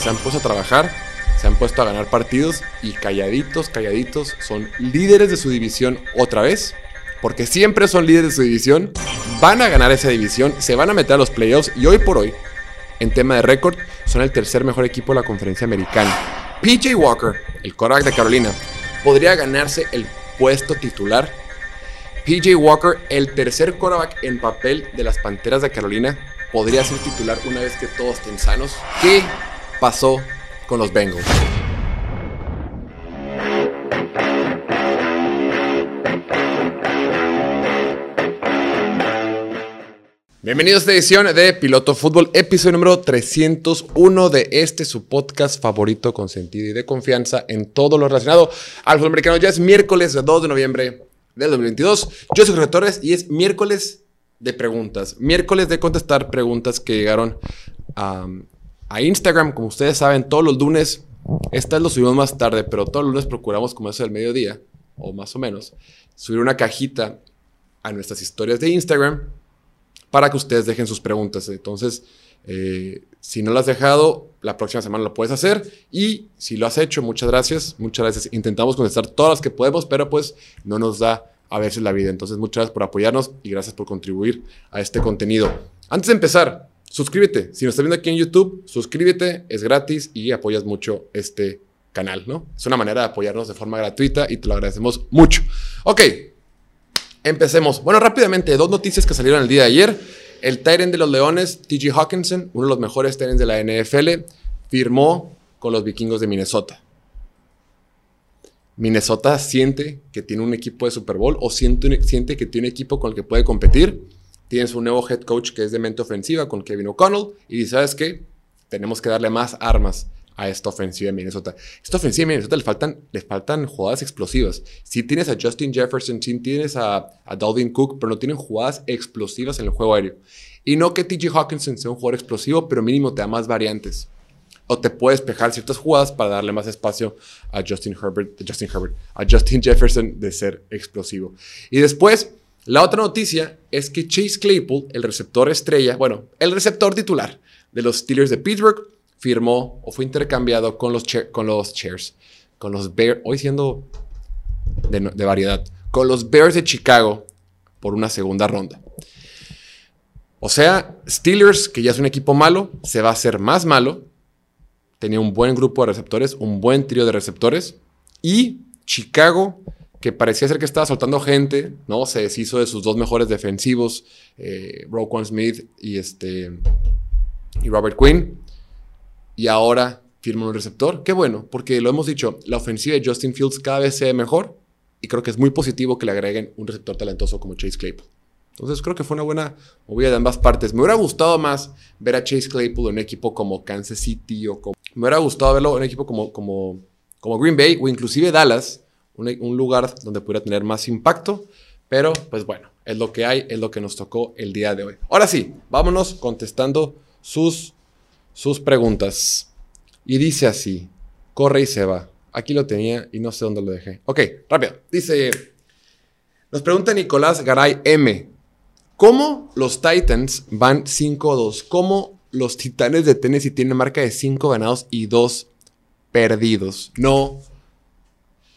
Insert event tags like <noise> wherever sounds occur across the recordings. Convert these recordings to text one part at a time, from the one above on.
se han puesto a trabajar, se han puesto a ganar partidos y calladitos, calladitos, son líderes de su división otra vez, porque siempre son líderes de su división, van a ganar esa división, se van a meter a los playoffs y hoy por hoy, en tema de récord, son el tercer mejor equipo de la conferencia americana. PJ Walker, el quarterback de Carolina, podría ganarse el puesto titular. PJ Walker, el tercer quarterback en papel de las Panteras de Carolina, podría ser titular una vez que todos estén sanos. ¿Qué pasó con los Bengals? Bienvenidos a esta edición de Piloto Fútbol, episodio número 301 de este su podcast favorito, con sentido y de confianza en todo lo relacionado al fútbol americano. Ya es miércoles 2 de noviembre del 2022. Yo soy Jorge Torres y es miércoles de preguntas. Miércoles de contestar preguntas que llegaron a, a Instagram. Como ustedes saben, todos los lunes, estas lo subimos más tarde, pero todos los lunes procuramos, como eso del mediodía, o más o menos, subir una cajita a nuestras historias de Instagram para que ustedes dejen sus preguntas. Entonces, eh, si no lo has dejado, la próxima semana lo puedes hacer. Y si lo has hecho, muchas gracias. Muchas gracias. Intentamos contestar todas las que podemos, pero pues no nos da a veces la vida. Entonces, muchas gracias por apoyarnos y gracias por contribuir a este contenido. Antes de empezar, suscríbete. Si nos estás viendo aquí en YouTube, suscríbete, es gratis y apoyas mucho este canal, ¿no? Es una manera de apoyarnos de forma gratuita y te lo agradecemos mucho. Ok, empecemos. Bueno, rápidamente, dos noticias que salieron el día de ayer. El Tyrant de los Leones, TG Hawkinson, uno de los mejores Tyrants de la NFL, firmó con los vikingos de Minnesota. Minnesota siente que tiene un equipo de Super Bowl o siente, siente que tiene un equipo con el que puede competir. Tiene su nuevo head coach que es de mente ofensiva con Kevin O'Connell y ¿sabes qué? Tenemos que darle más armas a esta ofensiva de Minnesota. Esta ofensiva de Minnesota le faltan, le faltan jugadas explosivas. Si tienes a Justin Jefferson, si tienes a, a Dalvin Cook, pero no tienen jugadas explosivas en el juego aéreo. Y no que TJ Hawkinson sea un jugador explosivo, pero mínimo te da más variantes o te puedes despejar ciertas jugadas para darle más espacio a Justin Herbert, Justin Herbert, a Justin Jefferson de ser explosivo. Y después, la otra noticia es que Chase Claypool, el receptor estrella, bueno, el receptor titular de los Steelers de Pittsburgh, firmó o fue intercambiado con los, con los Chairs, con los Bears, hoy siendo de, de variedad, con los Bears de Chicago por una segunda ronda. O sea, Steelers, que ya es un equipo malo, se va a hacer más malo tenía un buen grupo de receptores, un buen trío de receptores. Y Chicago, que parecía ser que estaba soltando gente, ¿no? Se deshizo de sus dos mejores defensivos, eh, Roquan Smith y, este, y Robert Quinn. Y ahora firma un receptor. Qué bueno, porque lo hemos dicho, la ofensiva de Justin Fields cada vez se ve mejor. Y creo que es muy positivo que le agreguen un receptor talentoso como Chase Claypool. Entonces creo que fue una buena movida de ambas partes. Me hubiera gustado más ver a Chase Claypool en un equipo como Kansas City o como... Me hubiera gustado verlo en un equipo como, como, como Green Bay o inclusive Dallas, un, lugar donde pudiera tener más impacto. Pero pues bueno, es lo que hay, es lo que nos tocó el día de hoy. Ahora sí, vámonos contestando sus, sus preguntas. Y dice así, corre y se va. Aquí lo tenía y no sé dónde lo dejé. Ok, rápido. Dice, nos pregunta Nicolás Garay M. ¿Cómo los Titans van 5-2? ¿Cómo los Titanes de Tennessee tienen marca de 5 ganados y 2 perdidos? No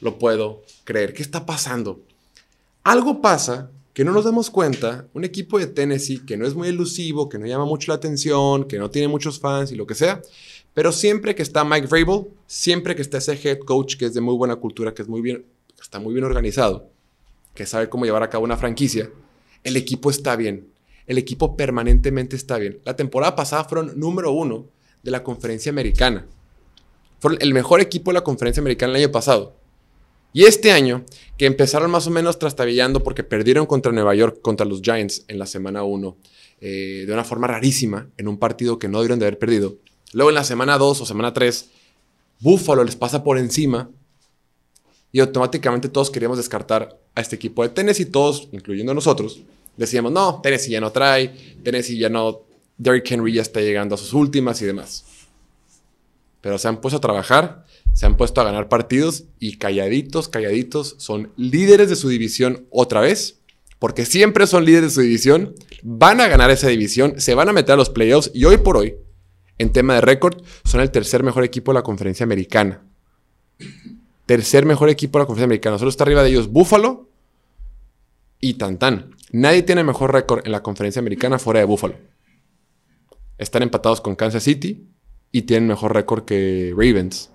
lo puedo creer. ¿Qué está pasando? Algo pasa que no nos damos cuenta. Un equipo de Tennessee que no es muy elusivo, que no llama mucho la atención, que no tiene muchos fans y lo que sea. Pero siempre que está Mike Vrabel, siempre que está ese head coach que es de muy buena cultura, que es muy bien, está muy bien organizado, que sabe cómo llevar a cabo una franquicia, el equipo está bien. El equipo permanentemente está bien. La temporada pasada fueron número uno de la conferencia americana. Fueron el mejor equipo de la conferencia americana el año pasado. Y este año, que empezaron más o menos trastabillando porque perdieron contra Nueva York, contra los Giants en la semana 1, eh, de una forma rarísima, en un partido que no debieron de haber perdido. Luego en la semana 2 o semana 3, Buffalo les pasa por encima y automáticamente todos queríamos descartar a este equipo de Tennessee, todos, incluyendo nosotros, decíamos, no, Tennessee ya no trae, Tennessee ya no, Derrick Henry ya está llegando a sus últimas y demás. Pero se han puesto a trabajar, se han puesto a ganar partidos y calladitos, calladitos, son líderes de su división otra vez, porque siempre son líderes de su división, van a ganar esa división, se van a meter a los playoffs y hoy por hoy, en tema de récord, son el tercer mejor equipo de la conferencia americana. Tercer mejor equipo de la conferencia americana. Solo está arriba de ellos Buffalo y Tantan. Nadie tiene mejor récord en la conferencia americana fuera de Buffalo. Están empatados con Kansas City y tienen mejor récord que Ravens.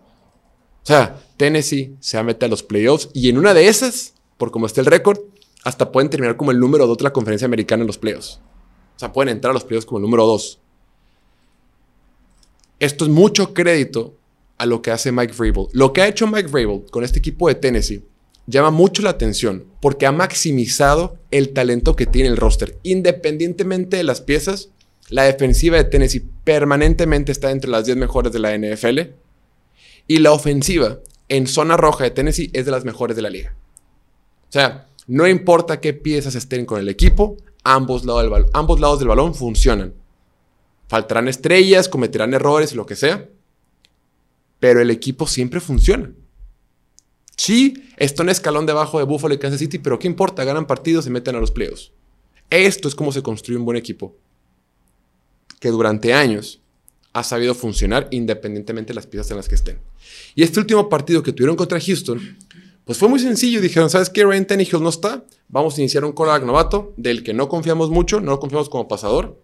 O sea, Tennessee se meter a los playoffs y en una de esas, por como está el récord, hasta pueden terminar como el número 2 de la conferencia americana en los playoffs. O sea, pueden entrar a los playoffs como el número 2. Esto es mucho crédito a lo que hace Mike Vrabel. Lo que ha hecho Mike Vrabel con este equipo de Tennessee llama mucho la atención porque ha maximizado el talento que tiene el roster. Independientemente de las piezas, la defensiva de Tennessee permanentemente está entre las 10 mejores de la NFL y la ofensiva en zona roja de Tennessee es de las mejores de la liga. O sea, no importa qué piezas estén con el equipo, ambos lados del, balón funcionan. Faltarán estrellas, cometerán errores, lo que sea, pero el equipo siempre funciona. Sí, está un escalón debajo de Buffalo y Kansas City, pero ¿qué importa? Ganan partidos y meten a los playoffs. Esto es como se construye un buen equipo. Que durante años ha sabido funcionar independientemente de las piezas en las que estén. Y este último partido que tuvieron contra Houston, pues fue muy sencillo. Dijeron, ¿sabes qué? Ryan Tannehill no está. Vamos a iniciar un quarterback novato del que no confiamos mucho, no lo confiamos como pasador.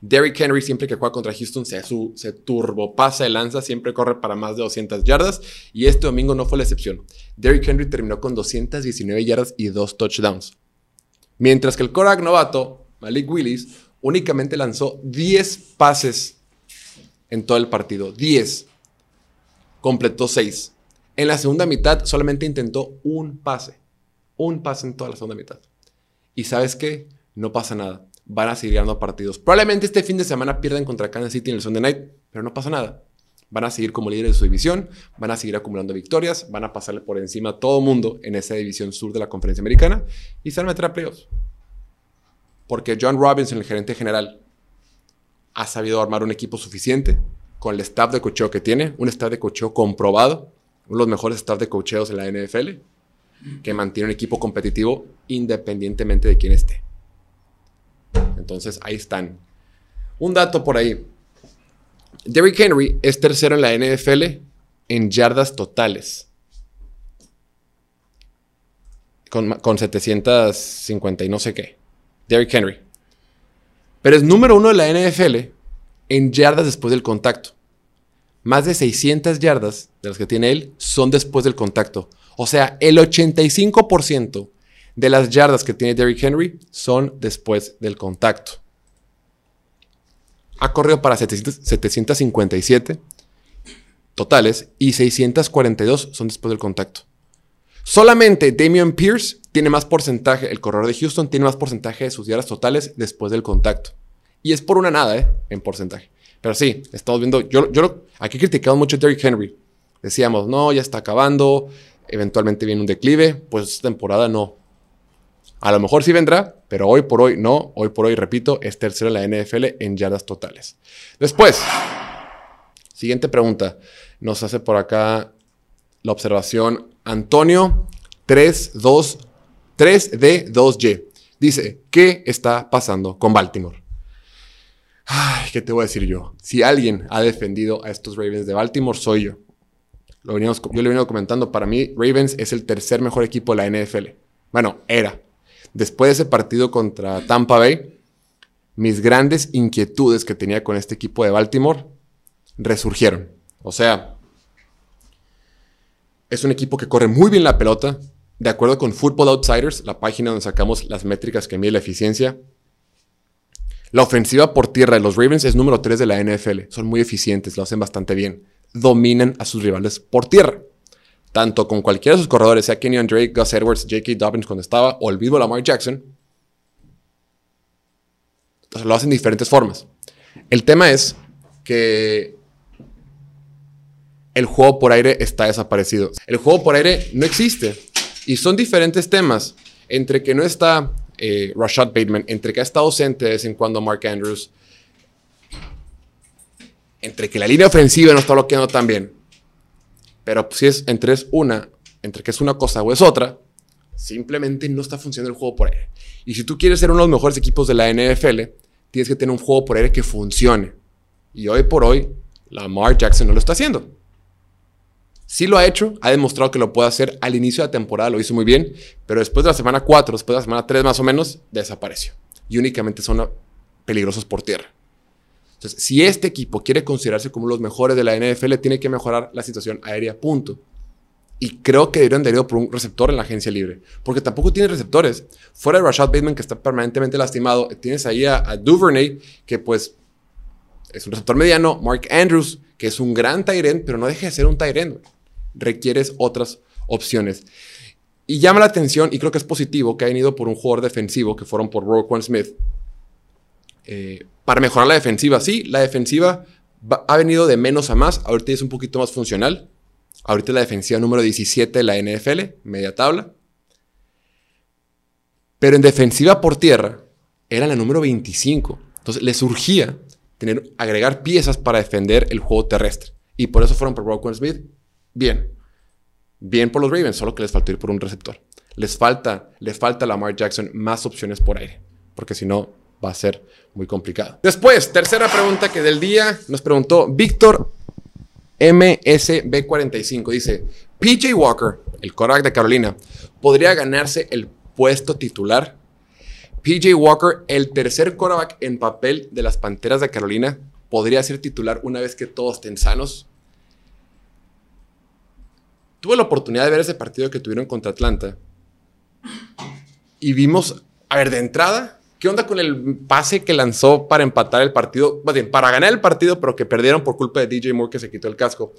Derrick Henry siempre que juega contra Houston se, su, se turbopasa lanza, siempre corre para más de 200 yardas y este domingo no fue la excepción. Derrick Henry terminó con 219 yardas y dos touchdowns. Mientras que el quarterback novato, Malik Willis, únicamente lanzó 10 pases en todo el partido. 10. Completó 6. En la segunda mitad solamente intentó un pase. Un pase en toda la segunda mitad. Y sabes qué? No pasa nada. Van a seguir ganando partidos. Probablemente este fin de semana pierdan contra Kansas City en el Sunday Night, pero no pasa nada. Van a seguir como líderes de su división, van a seguir acumulando victorias, van a pasarle por encima a todo mundo en esa división sur de la conferencia americana y se van a meter a playoffs. Porque John Robinson, el gerente general, ha sabido armar un equipo suficiente con el staff de cocheo que tiene, un staff de cocheo comprobado, uno de los mejores staff de cocheos en la NFL, que mantiene un equipo competitivo independientemente de quién esté. Entonces ahí están. Un dato por ahí. Derrick Henry es tercero en la NFL en yardas totales. Con, con 750 y no sé qué. Derrick Henry. Pero es número uno de la NFL en yardas después del contacto. Más de 600 yardas de las que tiene él son después del contacto. O sea, el 85% de las yardas que tiene Derrick Henry son después del contacto. Ha corrido para 757 totales y 642 son después del contacto. Solamente Damian Pierce tiene más porcentaje, el corredor de Houston tiene más porcentaje de sus yardas totales después del contacto. Y es por una nada, ¿eh? En porcentaje. Pero sí, estamos viendo, yo, yo aquí criticamos mucho a Derrick Henry. Decíamos, no, ya está acabando, eventualmente viene un declive, pues esta temporada no. A lo mejor sí vendrá, pero hoy por hoy no. Hoy por hoy, repito, es tercero en la NFL en yardas totales. Después, siguiente pregunta. Nos hace por acá la observación Antonio 32 3D2Y. Dice, ¿qué está pasando con Baltimore? Ay, ¿qué te voy a decir yo? Si alguien ha defendido a estos Ravens de Baltimore, soy yo. Lo veníamos, yo le venido comentando, para mí Ravens es el tercer mejor equipo de la NFL. Bueno, era. Después de ese partido contra Tampa Bay, mis grandes inquietudes que tenía con este equipo de Baltimore resurgieron. O sea, es un equipo que corre muy bien la pelota. De acuerdo con Football Outsiders, la página donde sacamos las métricas que mide la eficiencia, la ofensiva por tierra de los Ravens es número 3 de la NFL. Son muy eficientes, lo hacen bastante bien. Dominan a sus rivales por tierra. Tanto con cualquiera de sus corredores, sea Kenyon Drake, Gus Edwards, J.K. Dobbins cuando estaba, o el vivo Lamar Jackson. lo hacen de diferentes formas. El tema es que el juego por aire está desaparecido. El juego por aire no existe. Y son diferentes temas. Entre que no está eh, Rashad Bateman, entre que ha estado ausente de vez en cuando Mark Andrews, entre que la línea ofensiva no está bloqueando tan bien, pero si es entre es una, entre que es una cosa o es otra, simplemente no está funcionando el juego por aire. Y si tú quieres ser uno de los mejores equipos de la NFL, tienes que tener un juego por aire que funcione. Y hoy por hoy, Lamar Jackson no lo está haciendo. Sí lo ha hecho, ha demostrado que lo puede hacer. Al inicio de la temporada lo hizo muy bien, pero después de la semana 4, después de la semana 3 más o menos, desapareció. Y únicamente son peligrosos por tierra. Entonces, si este equipo quiere considerarse como los mejores de la NFL, tiene que mejorar la situación aérea, punto. Y creo que deberían de ir por un receptor en la agencia libre. Porque tampoco tiene receptores. Fuera de Rashad Bateman, que está permanentemente lastimado, tienes ahí a, Duvernay, que pues es un receptor mediano. Mark Andrews, que es un gran Tyrant, pero no deja de ser un Tyrant requieres otras opciones. Y llama la atención, y creo que es positivo, que hayan ido por un jugador defensivo, que fueron por Roquan Smith, eh, para mejorar la defensiva. Sí, la defensiva ha venido de menos a más, ahorita es un poquito más funcional. Ahorita la defensiva número 17 de la NFL, media tabla. Pero en defensiva por tierra era la número 25. Entonces le surgía tener, agregar piezas para defender el juego terrestre. Y por eso fueron por Roquan Smith bien. Bien por los Ravens, solo que les faltó ir por un receptor. Les falta, les falta a Lamar Jackson más opciones por aire, porque si no va a ser muy complicado. Después, tercera pregunta que del día nos preguntó Víctor MSB45. Dice, PJ Walker, el quarterback de Carolina, podría ganarse el puesto titular. PJ Walker, el tercer quarterback en papel de las Panteras de Carolina, podría ser titular una vez que todos estén sanos tuve la oportunidad de ver ese partido que tuvieron contra Atlanta. Y vimos, a ver, de entrada, ¿qué onda con el pase que lanzó para empatar el partido? Para ganar el partido, pero que perdieron por culpa de DJ Moore que se quitó el casco.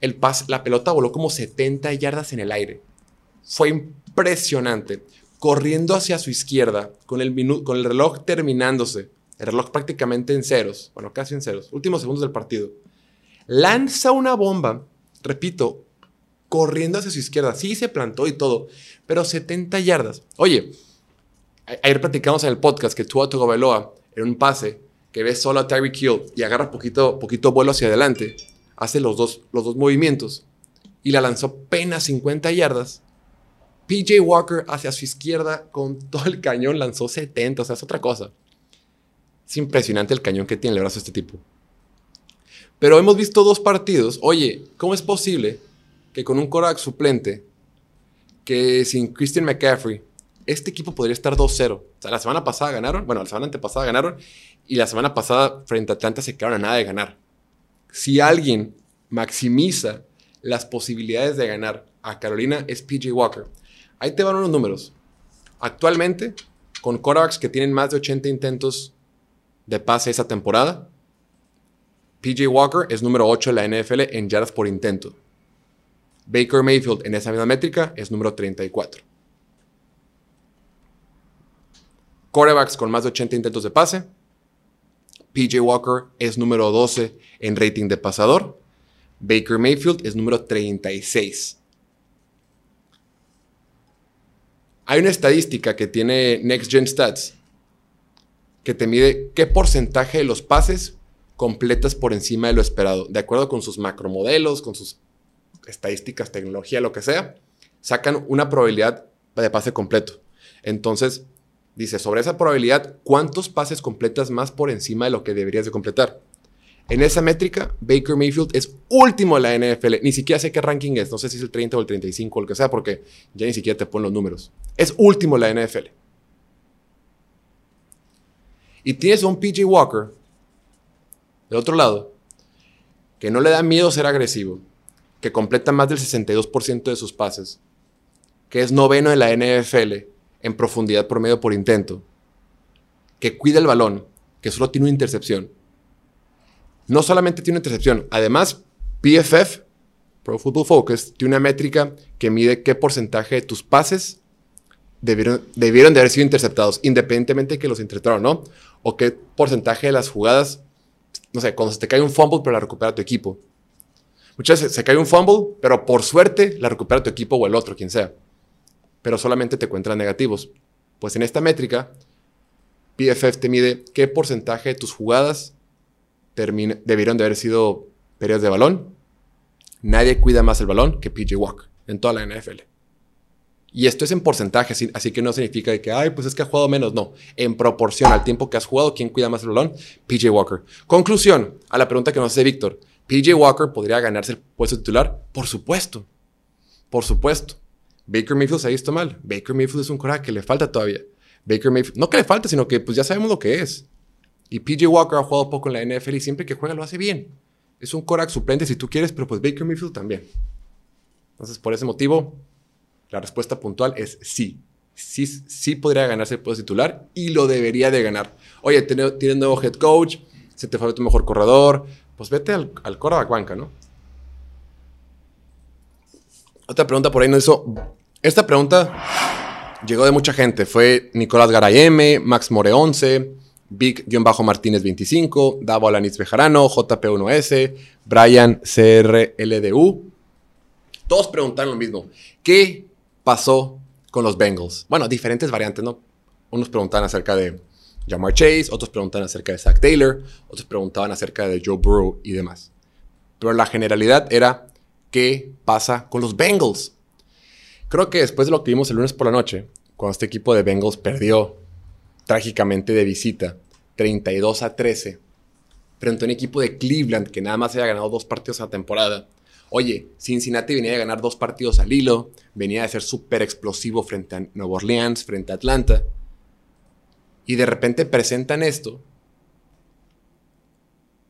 El pase, la pelota voló como 70 yardas en el aire. Fue impresionante. Corriendo hacia su izquierda, con el, con el reloj terminándose, el reloj prácticamente en ceros, bueno, casi en ceros, últimos segundos del partido. Lanza una bomba, repito, corriendo hacia su izquierda. Sí se plantó y todo, pero 70 yardas. Oye, ayer platicamos en el podcast que Tua Tagovailoa en un pase que ve solo a Tyreek Hill y agarra poquito, poquito vuelo hacia adelante, hace los dos, los dos movimientos y la lanzó apenas 50 yardas. PJ Walker hacia su izquierda con <laughs> todo el cañón lanzó 70, o sea, es otra cosa. Es impresionante el cañón que tiene el brazo este tipo. Pero hemos visto dos partidos. Oye, ¿cómo es posible que con un Korak suplente, que sin Christian McCaffrey, este equipo podría estar 2-0. O sea, la semana pasada ganaron, bueno, la semana antepasada ganaron, y la semana pasada frente a Atlanta se quedaron a nada de ganar. Si alguien maximiza las posibilidades de ganar a Carolina es PJ Walker. Ahí te van unos números. Actualmente, con quarterbacks que tienen más de 80 intentos de pase esa temporada, PJ Walker es número 8 en la NFL en yardas por intento. Baker Mayfield en esa misma métrica es número 34. Corebacks con más de 80 intentos de pase. PJ Walker es número 12 en rating de pasador. Baker Mayfield es número 36. Hay una estadística que tiene Next Gen Stats que te mide qué porcentaje de los pases completas por encima de lo esperado, de acuerdo con sus macromodelos, con sus estadísticas, tecnología, lo que sea, sacan una probabilidad de pase completo. Entonces, dice, sobre esa probabilidad, ¿cuántos pases completas más por encima de lo que deberías de completar? En esa métrica, Baker Mayfield es último en la NFL. Ni siquiera sé qué ranking es. No sé si es el 30 o el 35 o lo que sea, porque ya ni siquiera te ponen los números. Es último en la NFL. Y tienes un PJ Walker, del otro lado, que no le da miedo ser agresivo, que completa más del 62% de sus pases, que es noveno en la NFL en profundidad promedio por intento, que cuida el balón, que solo tiene una intercepción. No solamente tiene una intercepción, además PFF, Pro Football Focus, tiene una métrica que mide qué porcentaje de tus pases debieron, debieron de haber sido interceptados, independientemente de que los interceptaron o no, o qué porcentaje de las jugadas, no sé, cuando se te cae un fumble, pero la recupera tu equipo. Muchas veces se cae un fumble, pero por suerte la recupera tu equipo o el otro, quien sea. Pero solamente te encuentran negativos. Pues en esta métrica, PFF te mide qué porcentaje de tus jugadas debieron de haber sido pérdidas de balón. Nadie cuida más el balón que PJ Walker en toda la NFL. Y esto es en porcentaje, así, así, que no significa que, ay, pues es que ha jugado menos. No, en proporción al tiempo que has jugado, ¿quién cuida más el balón? PJ Walker. Conclusión a la pregunta que nos hace Víctor. PJ Walker podría ganarse el puesto titular. Por supuesto. Por supuesto. Baker Mayfield se ha visto mal. Baker Mayfield es un coraje que le falta todavía. Baker Mayfield, no que le falta, sino que pues ya sabemos lo que es. Y PJ Walker ha jugado poco en la NFL y siempre que juega lo hace bien. Es un Korak suplente si tú quieres, pero pues Baker Mayfield también. Entonces, por ese motivo, la respuesta puntual es sí. Sí, sí podría ganarse el puesto titular y lo debería de ganar. Oye, tienes nuevo head coach, se te fue tu mejor corredor, pues vete al, al quarterback banca, ¿no? Otra pregunta por ahí no hizo. Esta pregunta llegó de mucha gente. Fue Nicolás Garay M, Max More 11, Vic-Martínez 25, Davo Alanis Bejarano, JP1S, Brian CRLDU. Todos preguntaron lo mismo. ¿Qué pasó con los Bengals? Bueno, diferentes variantes, ¿no? Unos preguntaban acerca de Jamar Chase, otros preguntaban acerca de Zach Taylor, otros preguntaban acerca de Joe Burrow y demás. Pero la generalidad era, ¿qué pasa con los Bengals? Creo que después de lo que vimos el lunes por la noche, cuando este equipo de Bengals perdió trágicamente de visita 32 a 13 frente a un equipo de Cleveland que nada más había ganado dos partidos a la temporada, Oye, Cincinnati venía de ganar dos partidos al hilo, venía de ser súper explosivo frente a Nueva Orleans, frente a Atlanta. Y de repente presentan esto,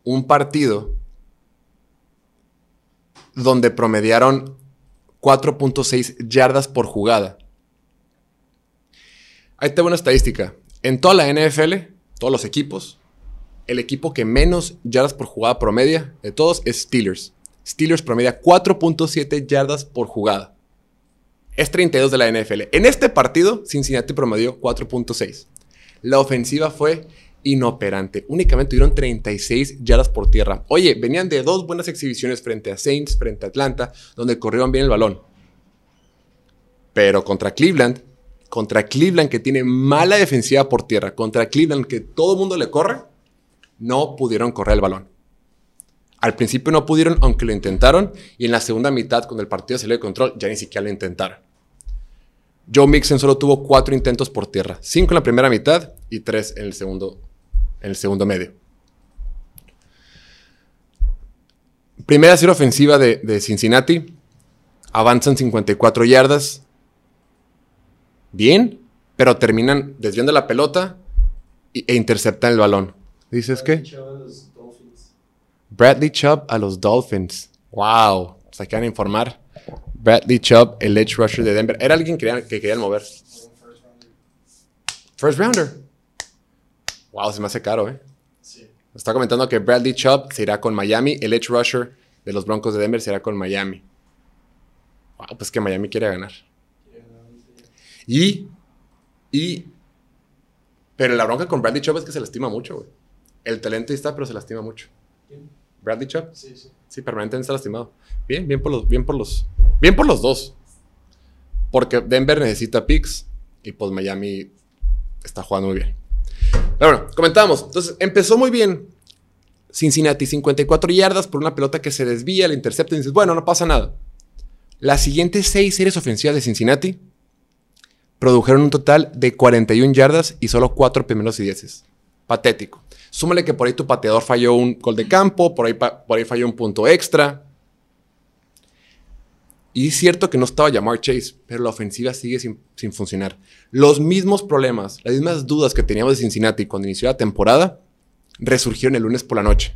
un partido donde promediaron 4.6 yardas por jugada. Ahí tengo una estadística. En toda la NFL, todos los equipos, el equipo que menos yardas por jugada promedia de todos es Steelers. Steelers promedia 4.7 yardas por jugada. Es 32 de la NFL. En este partido, Cincinnati promedió 4.6. La ofensiva fue inoperante. Únicamente tuvieron 36 yardas por tierra. Oye, venían de dos buenas exhibiciones frente a Saints, frente a Atlanta, donde corrieron bien el balón. Pero contra Cleveland, contra Cleveland que tiene mala defensiva por tierra, contra Cleveland que todo el mundo le corre, no pudieron correr el balón. Al principio no pudieron, aunque lo intentaron, y en la segunda mitad, cuando el partido salió de control, ya ni siquiera lo intentaron. Joe Mixon solo tuvo cuatro intentos por tierra, cinco en la primera mitad y tres en el segundo, en el segundo medio. Primera serie ofensiva de, Cincinnati, avanzan 54 yardas, bien, pero terminan desviando la pelota e interceptan el balón. ¿Dices qué? Bradley Chubb a los Dolphins. Wow. Se quedan informar. Bradley Chubb, el edge rusher de Denver. Era alguien que, que querían mover. First rounder. Wow, se me hace caro, ¿eh? Sí. Está comentando que Bradley Chubb se irá con Miami. El edge rusher de los Broncos de Denver se irá con Miami. Wow, pues que Miami quiere ganar. Y, y, pero la bronca con Bradley Chubb es que se lastima mucho, güey. El talento está, pero se lastima mucho. Bradley Chubb. Sí, sí. Sí, permanentemente está lastimado. Bien, bien por los, bien por los, bien por los dos. Porque Denver necesita picks y pues Miami está jugando muy bien. Pero bueno. Entonces, empezó muy bien Cincinnati, 54 yardas por una pelota que se desvía, le intercepta y dices, bueno, no pasa nada. Las siguientes seis series ofensivas de Cincinnati produjeron un total de 41 yardas y solo 4 primeros y dieces. Patético. Súmale que por ahí tu pateador falló un gol de campo, por ahí, por ahí falló un punto extra. Y es cierto que no estaba Jamar Chase, pero la ofensiva sigue sin, sin, funcionar. Los mismos problemas, las mismas dudas que teníamos de Cincinnati cuando inició la temporada, resurgieron el lunes por la noche.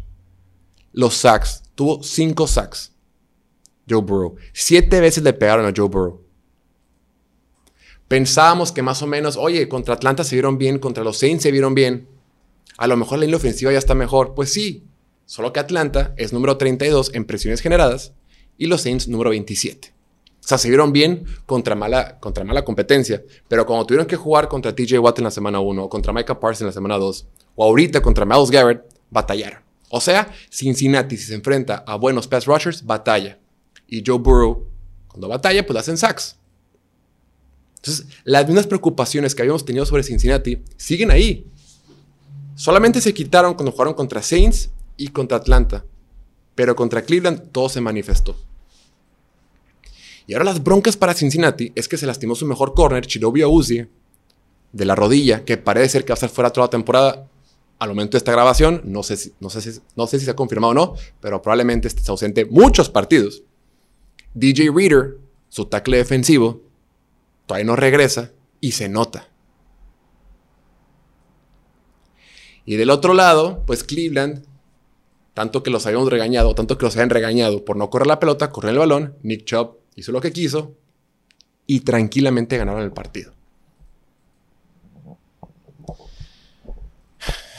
Los sacks, tuvo cinco sacks. Joe Burrow. Siete veces le pegaron a Joe Burrow. Pensábamos que más o menos, oye, contra Atlanta se vieron bien, contra los Saints se vieron bien a lo mejor la línea ofensiva ya está mejor. Pues sí, solo que Atlanta es número 32 en presiones generadas y los Saints número 27. O sea, se vieron bien contra mala, contra mala competencia, pero cuando tuvieron que jugar contra TJ Watt en la semana 1, o contra Micah Parsons en la semana 2, o ahorita contra Miles Garrett, batallaron. O sea, Cincinnati, si se enfrenta a buenos pass rushers, batalla. Y Joe Burrow, cuando batalla, pues hacen sacks. Entonces, las mismas preocupaciones que habíamos tenido sobre Cincinnati siguen ahí. Solamente se quitaron cuando jugaron contra Saints y contra Atlanta. Pero contra Cleveland todo se manifestó. Y ahora las broncas para Cincinnati es que se lastimó su mejor corner, Chidobe Uzi, de la rodilla, que parece ser que va a estar fuera toda la temporada. Al momento de esta grabación, no sé si, no sé si, no sé si se ha confirmado o no, pero probablemente esté ausente muchos partidos. DJ Reader, su tackle defensivo, todavía no regresa y se nota. Y del otro lado, pues Cleveland, tanto que los habíamos regañado, tanto que los habían regañado por no correr la pelota, correr el balón, Nick Chubb hizo lo que quiso y tranquilamente ganaron el partido.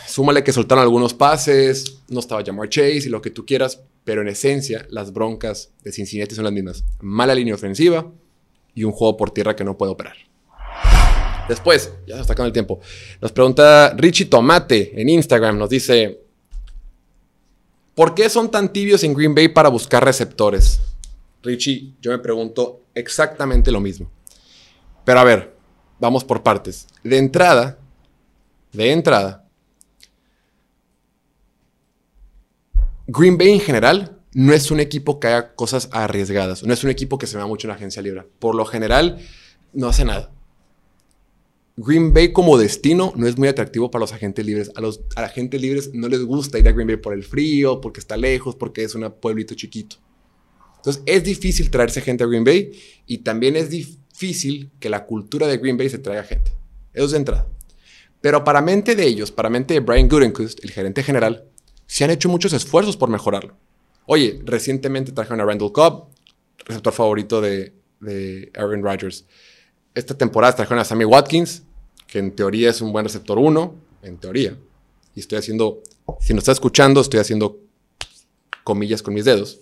Súmale que soltaron algunos pases, no estaba Jamar Chase y lo que tú quieras, pero en esencia las broncas de Cincinnati son las mismas. Mala línea ofensiva y un juego por tierra que no puede operar. Después, ya se está acabando el tiempo, nos pregunta Richie Tomate en Instagram, nos dice, ¿por qué son tan tibios en Green Bay para buscar receptores? Richie, yo me pregunto exactamente lo mismo. Pero a ver, vamos por partes. De entrada, de entrada, Green Bay en general no es un equipo que haga cosas arriesgadas. No es un equipo que se vea mucho en la agencia libre. Por lo general, no hace nada. Green Bay como destino no es muy atractivo para los agentes libres. A los agentes libres no les gusta ir a Green Bay por el frío, porque está lejos, porque es un pueblito chiquito. Entonces es difícil traerse gente a Green Bay y también es difícil que la cultura de Green Bay se traiga gente. Eso es de entrada. Pero para mente de ellos, para mente de Brian Gutekunst, el gerente general, se han hecho muchos esfuerzos por mejorarlo. Oye, recientemente trajeron a Randall Cobb, receptor favorito de, Aaron Rodgers. Esta temporada trajeron a Sammy Watkins, que en teoría es un buen receptor 1, en teoría. Y estoy haciendo, si no está escuchando, estoy haciendo comillas con mis dedos.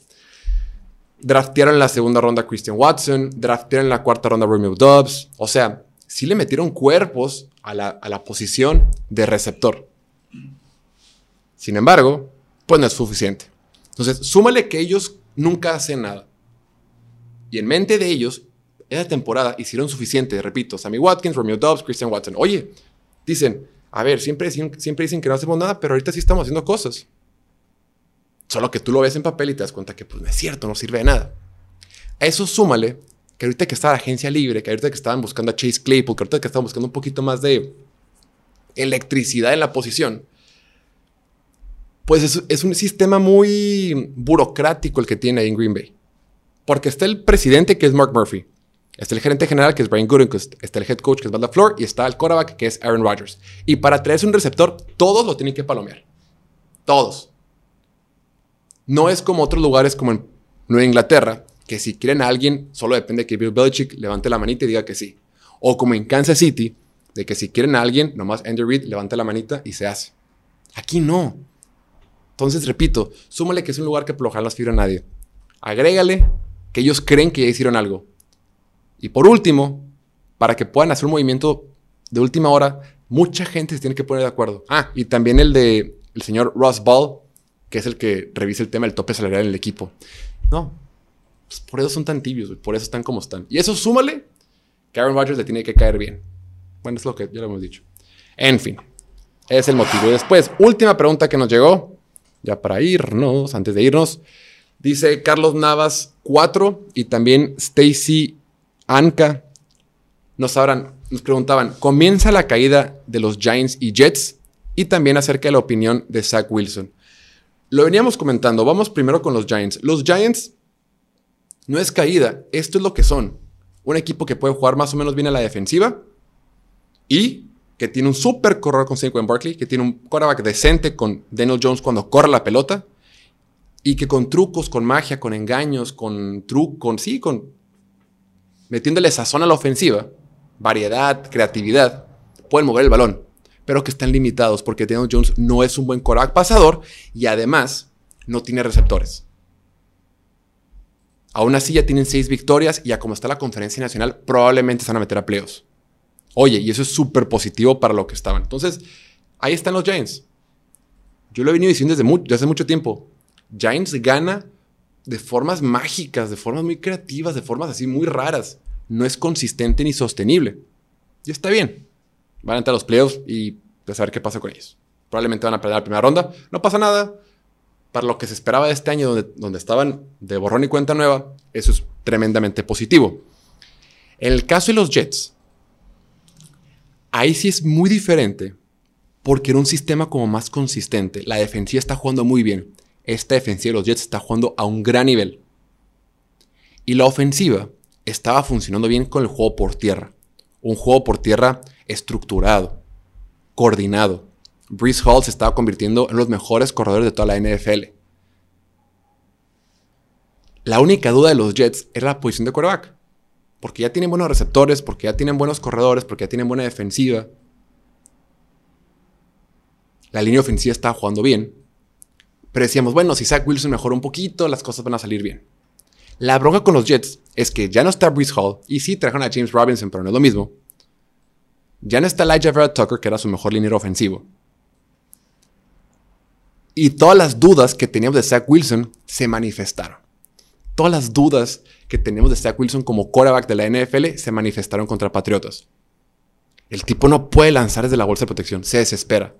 Draftearon en la segunda ronda a Christian Watson, draftearon en la cuarta ronda a Romeo Dobbs. O sea, sí le metieron cuerpos a la, a la posición de receptor. Sin embargo, pues no es suficiente. Entonces, súmale que ellos nunca hacen nada. Y en mente de ellos, esa temporada hicieron suficiente, repito, Sammy Watkins, Romeo Dobbs, Christian Watson. Oye, dicen, a ver, siempre, siempre dicen que no hacemos nada, pero ahorita sí estamos haciendo cosas. Solo que tú lo ves en papel y te das cuenta que pues, no es cierto, no sirve de nada. A eso súmale que ahorita que está la agencia libre, que ahorita que estaban buscando a Chase Claypool, que ahorita que estaban buscando un poquito más de electricidad en la posición, pues es, un sistema muy burocrático el que tiene ahí en Green Bay. Porque está el presidente que es Mark Murphy, está el gerente general que es Brian Gutekunst, está el head coach que es Matt LaFleur y está el quarterback que es Aaron Rodgers. Y para traerse un receptor, todos lo tienen que palomear. Todos. No es como otros lugares como en Nueva Inglaterra, que si quieren a alguien, solo depende que Bill Belichick levante la manita y diga que sí. O como en Kansas City, de que si quieren a alguien, nomás Andy Reid levante la manita y se hace. Aquí no. Entonces, repito, súmale que es un lugar que por lo las a nadie. Agrégale que ellos creen que ya hicieron algo. Y por último, para que puedan hacer un movimiento de última hora, mucha gente se tiene que poner de acuerdo. Ah, y también el de el señor Ross Ball, que es el que revisa el tema del tope salarial en el equipo. No, pues por eso son tan tibios, por eso están como están. Y eso súmale que Aaron le tiene que caer bien. Bueno, es lo que ya lo hemos dicho. En fin, es el motivo. Y después, última pregunta que nos llegó, ya para irnos, antes de irnos, dice Carlos Navas 4 y también Stacy Anka. Nos, nos preguntaban, ¿comienza la caída de los Giants y Jets? Y también acerca de la opinión de Zach Wilson. Lo veníamos comentando. Vamos primero con los Giants. Los Giants no es caída. Esto es lo que son. Un equipo que puede jugar más o menos bien a la defensiva y que tiene un super corredor con Saquon Barkley, que tiene un quarterback decente con Daniel Jones cuando corre la pelota y que con trucos, con magia, con engaños, con trucos, con sí, con metiéndole sazón a la ofensiva, variedad, creatividad, pueden mover el balón pero que están limitados porque Daniel Jones no es un buen quarterback pasador y además no tiene receptores. Aún así ya tienen seis victorias y ya como está la conferencia nacional, probablemente van a meter a playoffs. Oye, y eso es súper positivo para lo que estaban. Entonces, ahí están los Giants. Yo lo he venido diciendo desde, desde hace mucho tiempo. Giants gana de formas mágicas, de formas muy creativas, de formas así muy raras. No es consistente ni sostenible. Y está bien van a entrar a los playoffs y a saber qué pasa con ellos. Probablemente van a perder la primera ronda. No pasa nada. Para lo que se esperaba de este año, donde, donde estaban de borrón y cuenta nueva, eso es tremendamente positivo. En el caso de los Jets, ahí sí es muy diferente porque era un sistema como más consistente. La defensiva está jugando muy bien. Esta defensiva de los Jets está jugando a un gran nivel. Y la ofensiva estaba funcionando bien con el juego por tierra. Un juego por tierra estructurado, coordinado. Brees Hall se estaba convirtiendo en los mejores corredores de toda la NFL. La única duda de los Jets era la posición de quarterback. Porque ya tienen buenos receptores, porque ya tienen buenos corredores, porque ya tienen buena defensiva. La línea ofensiva estaba jugando bien. Pero decíamos, bueno, si Zach Wilson mejora un poquito, las cosas van a salir bien. La bronca con los Jets es que ya no está Brees Hall, y sí trajeron a James Robinson, pero no es lo mismo. Ya no está Elijah Vera Tucker, que era su mejor liniero ofensivo. Y todas las dudas que teníamos de Zach Wilson se manifestaron. Todas las dudas que teníamos de Zach Wilson como quarterback de la NFL se manifestaron contra Patriotas. El tipo no puede lanzar desde la bolsa de protección, se desespera.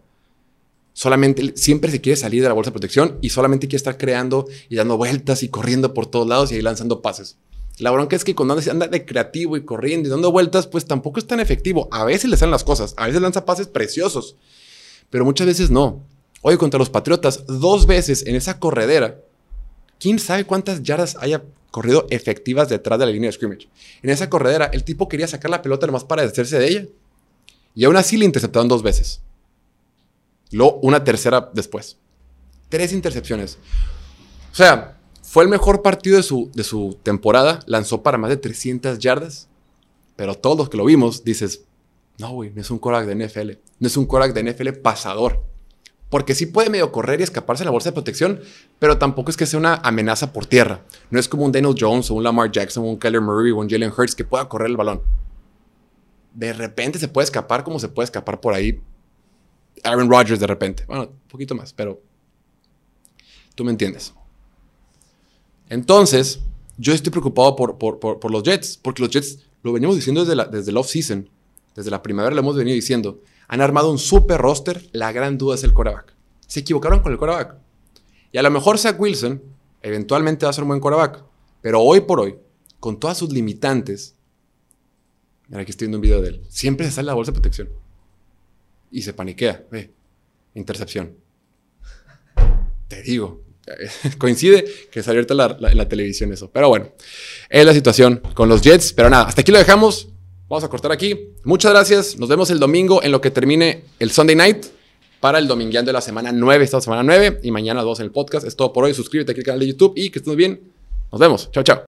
Solamente siempre se quiere salir de la bolsa de protección y solamente quiere estar creando y dando vueltas y corriendo por todos lados y ahí lanzando pases. La bronca es que cuando anda de creativo y corriendo y dando vueltas, pues tampoco es tan efectivo. A veces le salen las cosas, a veces lanza pases preciosos, pero muchas veces no. Hoy contra los Patriotas, dos veces en esa corredera, quién sabe cuántas yardas haya corrido efectivas detrás de la línea de scrimmage. En esa corredera, el tipo quería sacar la pelota nomás para deshacerse de ella. Y aún así le interceptaron dos veces. Luego una tercera después. Tres intercepciones. O sea, fue el mejor partido de su, de su temporada. Lanzó para más de 300 yardas. Pero todos los que lo vimos, dices, no, güey, no es un Korak de NFL. No es un Korak de NFL pasador. Porque sí puede medio correr y escaparse de la bolsa de protección, pero tampoco es que sea una amenaza por tierra. No es como un Daniel Jones o un Lamar Jackson o un Kyler Murray o un Jalen Hurts que pueda correr el balón. De repente se puede escapar como se puede escapar por ahí Aaron Rodgers de repente. Bueno, un poquito más, pero tú me entiendes. Entonces, yo estoy preocupado por, los Jets, porque los Jets lo venimos diciendo desde, la, desde el off-season, desde la primavera lo hemos venido diciendo. Han armado un super roster, la gran duda es el quarterback. Se equivocaron con el quarterback. Y a lo mejor Zach Wilson eventualmente va a ser un buen quarterback, pero hoy por hoy, con todas sus limitantes, mira aquí estoy viendo un video de él, siempre se sale la bolsa de protección. Y se paniquea, ve, intercepción. Te digo, <laughs> coincide que salió ahorita en la televisión eso. Pero bueno, es la situación con los Jets. Pero nada, hasta aquí lo dejamos. Vamos a cortar aquí. Muchas gracias. Nos vemos el domingo en lo que termine el Sunday night para el domingueando de la semana 9, esta semana 9 y mañana 2 en el podcast. Es todo por hoy. Suscríbete aquí al canal de YouTube y que estés bien. Nos vemos. Chao, chao.